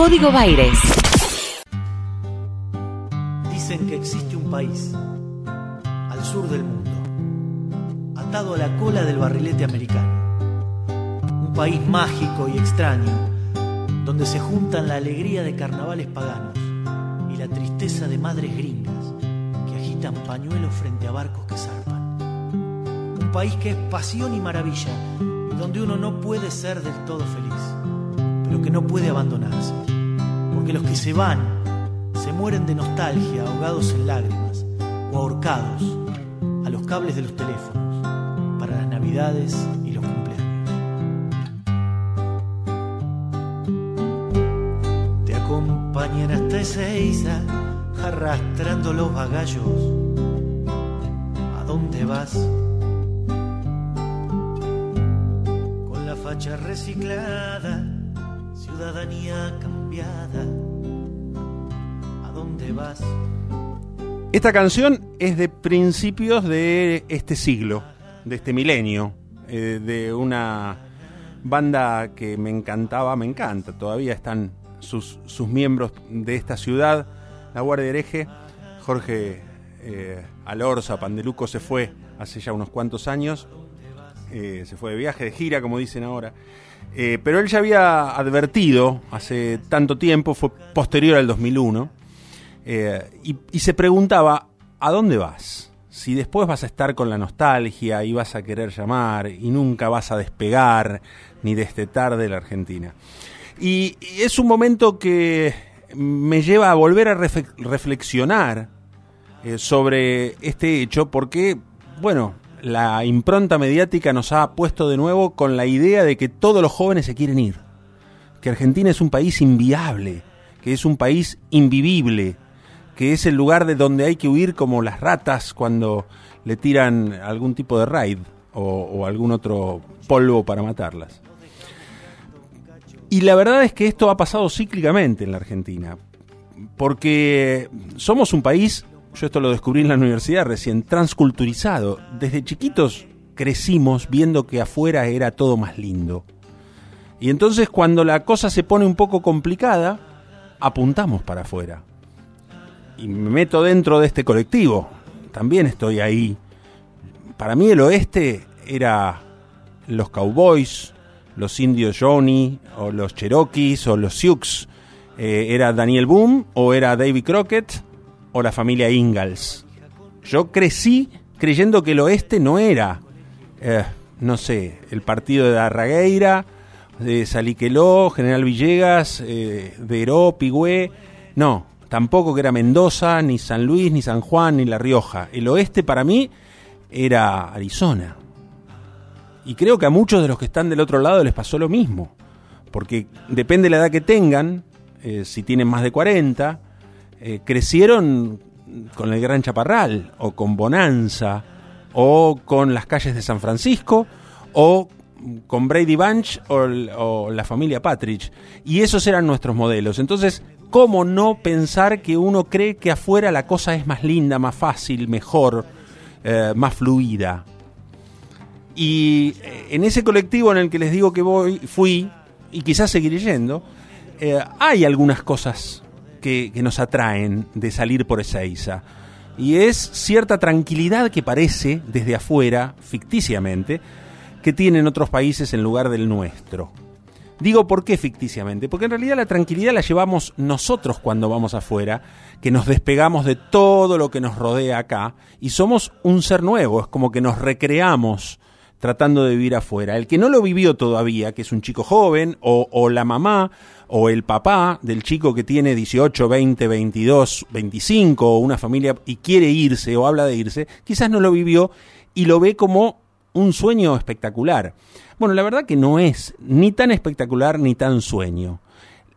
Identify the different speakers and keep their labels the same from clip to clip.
Speaker 1: Código Baires.
Speaker 2: Dicen que existe un país al sur del mundo, atado a la cola del barrilete americano. Un país mágico y extraño, donde se juntan la alegría de carnavales paganos y la tristeza de madres gringas que agitan pañuelos frente a barcos que zarpan. Un país que es pasión y maravilla, y donde uno no puede ser del todo feliz, pero que no puede abandonarse, porque los que se van se mueren de nostalgia, ahogados en lágrimas o ahorcados a los cables de los teléfonos para las navidades y los cumpleaños. Te acompañan hasta Ezeiza arrastrando los bagallos. ¿A dónde vas? Con la facha reciclada, ciudadanía cambiada.
Speaker 3: Esta canción es de principios de este siglo, de este milenio, eh, de una banda que me encantaba, me encanta, todavía están sus, sus miembros de esta ciudad, la Guardia Hereje, Jorge eh, Alorza, Pandeluco se fue hace ya unos cuantos años, eh, se fue de viaje, de gira, como dicen ahora, eh, pero él ya había advertido hace tanto tiempo, fue posterior al 2001, eh, y, se preguntaba, ¿a dónde vas? Si después vas a estar con la nostalgia y vas a querer llamar y nunca vas a despegar ni destetar de la Argentina. Y, es un momento que me lleva a volver a reflexionar eh, sobre este hecho porque, bueno, la impronta mediática nos ha puesto de nuevo con la idea de que todos los jóvenes se quieren ir, que Argentina es un país inviable, que es un país invivible, que es el lugar de donde hay que huir como las ratas cuando le tiran algún tipo de raid o, o algún otro polvo para matarlas. Y la verdad es que esto ha pasado cíclicamente en la Argentina, porque somos un país, yo esto lo descubrí en la universidad recién, transculturizado. Desde chiquitos crecimos viendo que afuera era todo más lindo. Y entonces cuando la cosa se pone un poco complicada, apuntamos para afuera. Y me meto dentro de este colectivo. También estoy ahí. Para mí el oeste era los cowboys, los indios Johnny, o los Cherokees, o los Sioux. Eh, ¿Era Daniel Boone, o era David Crockett, o la familia Ingalls? Yo crecí creyendo que el oeste no era, eh, no sé, el partido de Arragueira, de Saliqueló, General Villegas, eh, Veró, Pigüé. No, tampoco que era Mendoza, ni San Luis, ni San Juan, ni La Rioja. El oeste para mí era Arizona. Y creo que a muchos de los que están del otro lado les pasó lo mismo. Porque depende de la edad que tengan, eh, si tienen más de 40, eh, crecieron con el Gran Chaparral, o con Bonanza, o con las calles de San Francisco, o con Brady Bunch o, o la familia Patridge. Y esos eran nuestros modelos. Entonces, ¿cómo no pensar que uno cree que afuera la cosa es más linda, más fácil, mejor, eh, más fluida? Y eh, en ese colectivo en el que les digo que voy, fui, y quizás seguiré yendo, eh, hay algunas cosas que, que nos atraen de salir por Ezeiza. Y es cierta tranquilidad que parece, desde afuera, ficticiamente, que tienen otros países en lugar del nuestro. Digo por qué ficticiamente, porque en realidad la tranquilidad la llevamos nosotros cuando vamos afuera, que nos despegamos de todo lo que nos rodea acá y somos un ser nuevo, es como que nos recreamos tratando de vivir afuera. El que no lo vivió todavía, que es un chico joven, o, o la mamá, o el papá del chico que tiene 18, 20, 22, 25, o una familia y quiere irse o habla de irse, quizás no lo vivió y lo ve como un sueño espectacular. Bueno, la verdad que no es ni tan espectacular ni tan sueño.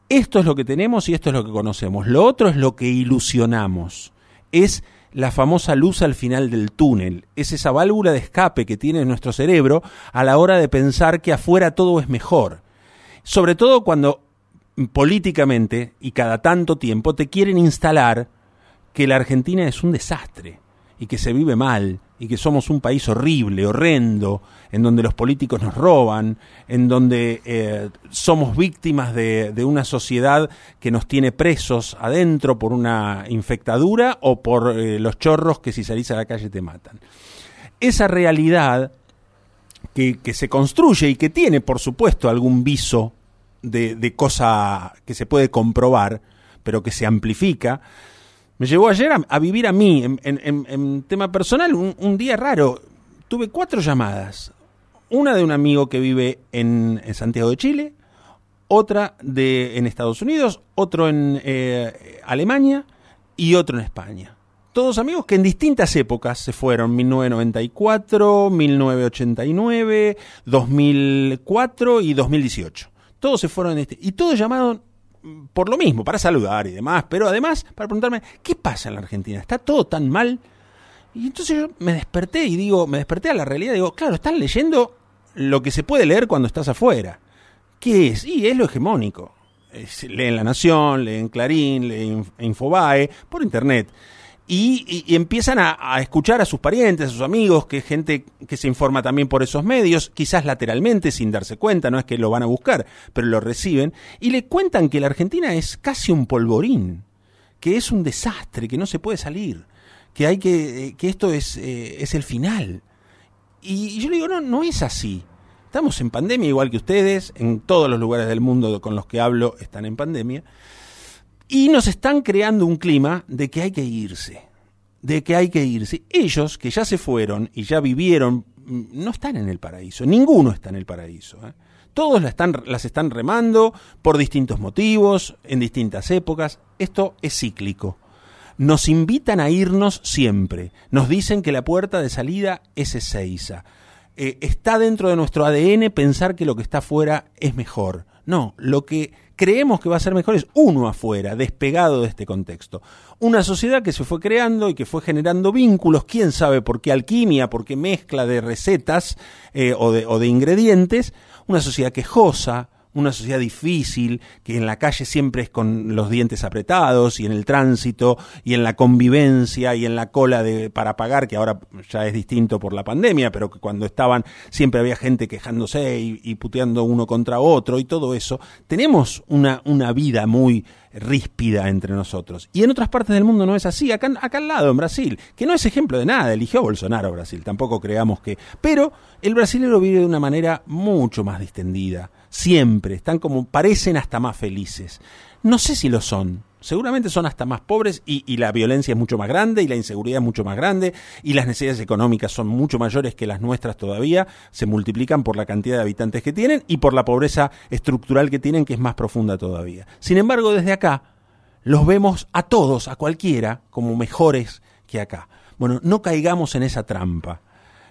Speaker 3: Esto es lo que tenemos y esto es lo que conocemos. Lo otro es lo que ilusionamos. Es la famosa luz al final del túnel. Es esa válvula de escape que tiene nuestro cerebro a la hora de pensar que afuera todo es mejor. Sobre todo cuando políticamente y cada tanto tiempo te quieren instalar que la Argentina es un desastre y que se vive mal y que somos un país horrible, horrendo, en donde los políticos nos roban, en donde eh, somos víctimas de, una sociedad que nos tiene presos adentro por una infectadura o por eh, los chorros que si salís a la calle te matan. Esa realidad que, se construye y que tiene, por supuesto, algún viso de, cosa que se puede comprobar, pero que se amplifica, me llevó ayer a, vivir a mí, en, tema personal, un, día raro. Tuve cuatro llamadas. Una de un amigo que vive en, Santiago de Chile, otra de en Estados Unidos, otro en eh, Alemania y otro en España. Todos amigos que en distintas épocas se fueron, 1994, 1989, 2004 y 2018. Todos se fueron en este, y todos llamaron por lo mismo, para saludar y demás, pero además para preguntarme, ¿qué pasa en la Argentina? ¿Está todo tan mal? Y entonces yo me desperté y digo, me desperté a la realidad digo, claro, están leyendo lo que se puede leer cuando estás afuera. ¿Qué es? Y es lo hegemónico. leen La Nación, leen Clarín, leen Infobae, por internet y, empiezan a, escuchar a sus parientes, a sus amigos, que gente que se informa también por esos medios, quizás lateralmente, sin darse cuenta, no es que lo van a buscar, pero lo reciben, y le cuentan que la Argentina es casi un polvorín, que es un desastre, que no se puede salir, que hay que, eh, que esto es, eh, es el final. Y, yo le digo, no, no es así. Estamos en pandemia igual que ustedes, en todos los lugares del mundo con los que hablo están en pandemia. Y nos están creando un clima de que hay que irse, de que hay que irse. Ellos, que ya se fueron y ya vivieron, no están en el paraíso, ninguno está en el paraíso. ¿eh? Todos las están remando por distintos motivos, en distintas épocas. Esto es cíclico. Nos invitan a irnos siempre. Nos dicen que la puerta de salida es Ezeiza. Eh, está dentro de nuestro ADN pensar que lo que está afuera es mejor. No, lo que creemos que va a ser mejor es uno afuera, despegado de este contexto. Una sociedad que se fue creando y que fue generando vínculos, quién sabe por qué alquimia, por qué mezcla de recetas eh, o, de, o de ingredientes, una sociedad quejosa, una sociedad difícil, que en la calle siempre es con los dientes apretados, y en el tránsito, y en la convivencia, y en la cola de, para pagar, que ahora ya es distinto por la pandemia, pero que cuando estaban siempre había gente quejándose y, puteando uno contra otro y todo eso. Tenemos una, una vida muy ríspida entre nosotros. Y en otras partes del mundo no es así. Acá, acá al lado, en Brasil, que no es ejemplo de nada, eligió Bolsonaro Brasil, tampoco creamos que... Pero el brasilero vive de una manera mucho más distendida siempre, están como, parecen hasta más felices. No sé si lo son, seguramente son hasta más pobres y, la violencia es mucho más grande y la inseguridad es mucho más grande y las necesidades económicas son mucho mayores que las nuestras todavía, se multiplican por la cantidad de habitantes que tienen y por la pobreza estructural que tienen que es más profunda todavía. Sin embargo, desde acá los vemos a todos, a cualquiera, como mejores que acá. Bueno, no caigamos en esa trampa.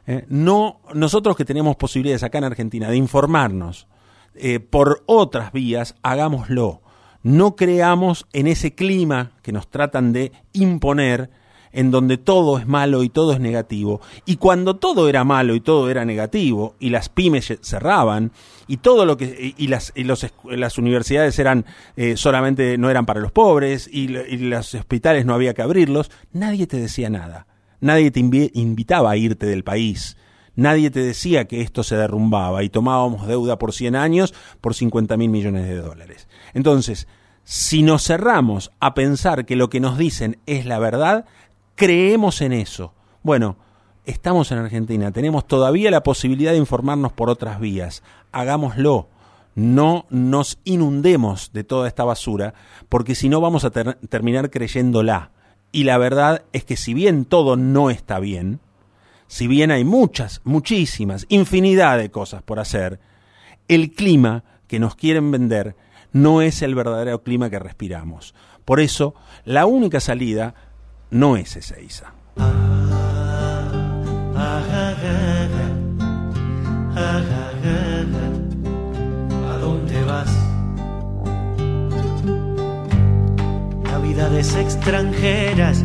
Speaker 3: ¿eh? no, nosotros que tenemos posibilidades acá en Argentina de informarnos, eh, por otras vías, hagámoslo. No creamos en ese clima que nos tratan de imponer, en donde todo es malo y todo es negativo. Y cuando todo era malo y todo era negativo, y las pymes cerraban, y todo lo que y las, las universidades eran eh, solamente no eran para los pobres, y, y los hospitales no había que abrirlos, nadie te decía nada. Nadie te invitaba a irte del país Nadie te decía que esto se derrumbaba y tomábamos deuda por 100 años por 50 mil millones de dólares. Entonces, si nos cerramos a pensar que lo que nos dicen es la verdad, creemos en eso. Bueno, estamos en Argentina, tenemos todavía la posibilidad de informarnos por otras vías. Hagámoslo. No nos inundemos de toda esta basura, porque si no vamos a terminar creyéndola. Y la verdad es que si bien todo no está bien, si bien hay muchas, muchísimas, infinidad de cosas por hacer, el clima que nos quieren vender no es el verdadero clima que respiramos. Por eso, la única salida no es Ezeiza.
Speaker 2: ¿A dónde vas? Navidades extranjeras,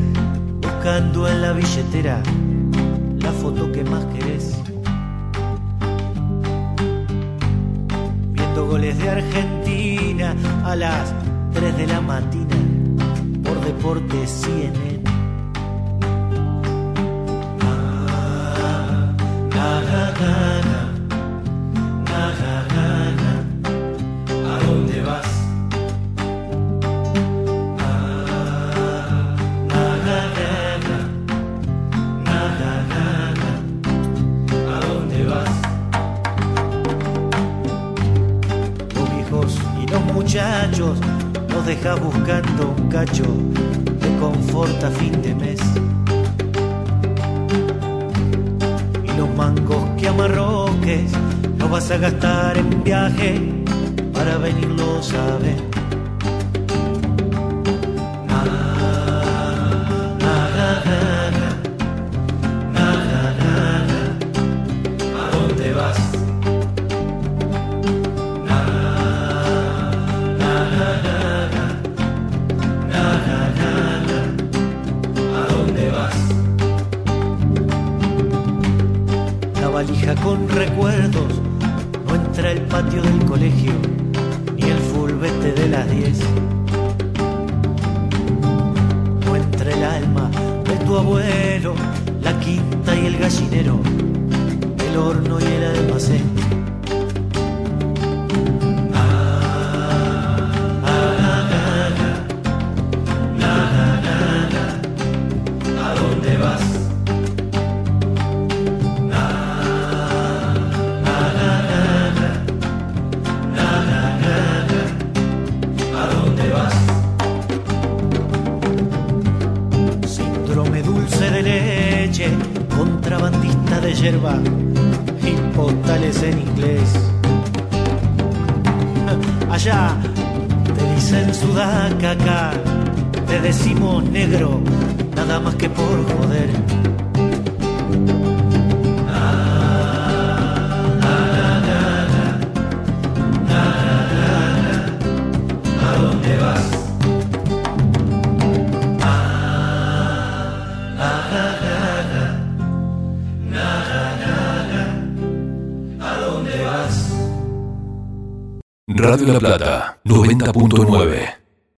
Speaker 2: buscando en la billetera foto que más querés. Viendo goles de Argentina a las 3 de la mañana por Deporte CNN. Deja buscando un cacho de confort a fin de mes. Y los mangos que amarroques no vas a gastar en viaje para venirlos a ver. Con recuerdos no entra el patio del colegio ni el fulbete de las 10. No entra el alma de tu abuelo, la quinta y el gallinero, el horno y el almacén. Contrabandista de yerba y postales en inglés. Allá te dicen sudaca, acá te decimos negro, nada más que por joder.
Speaker 1: Radio La Plata 90.9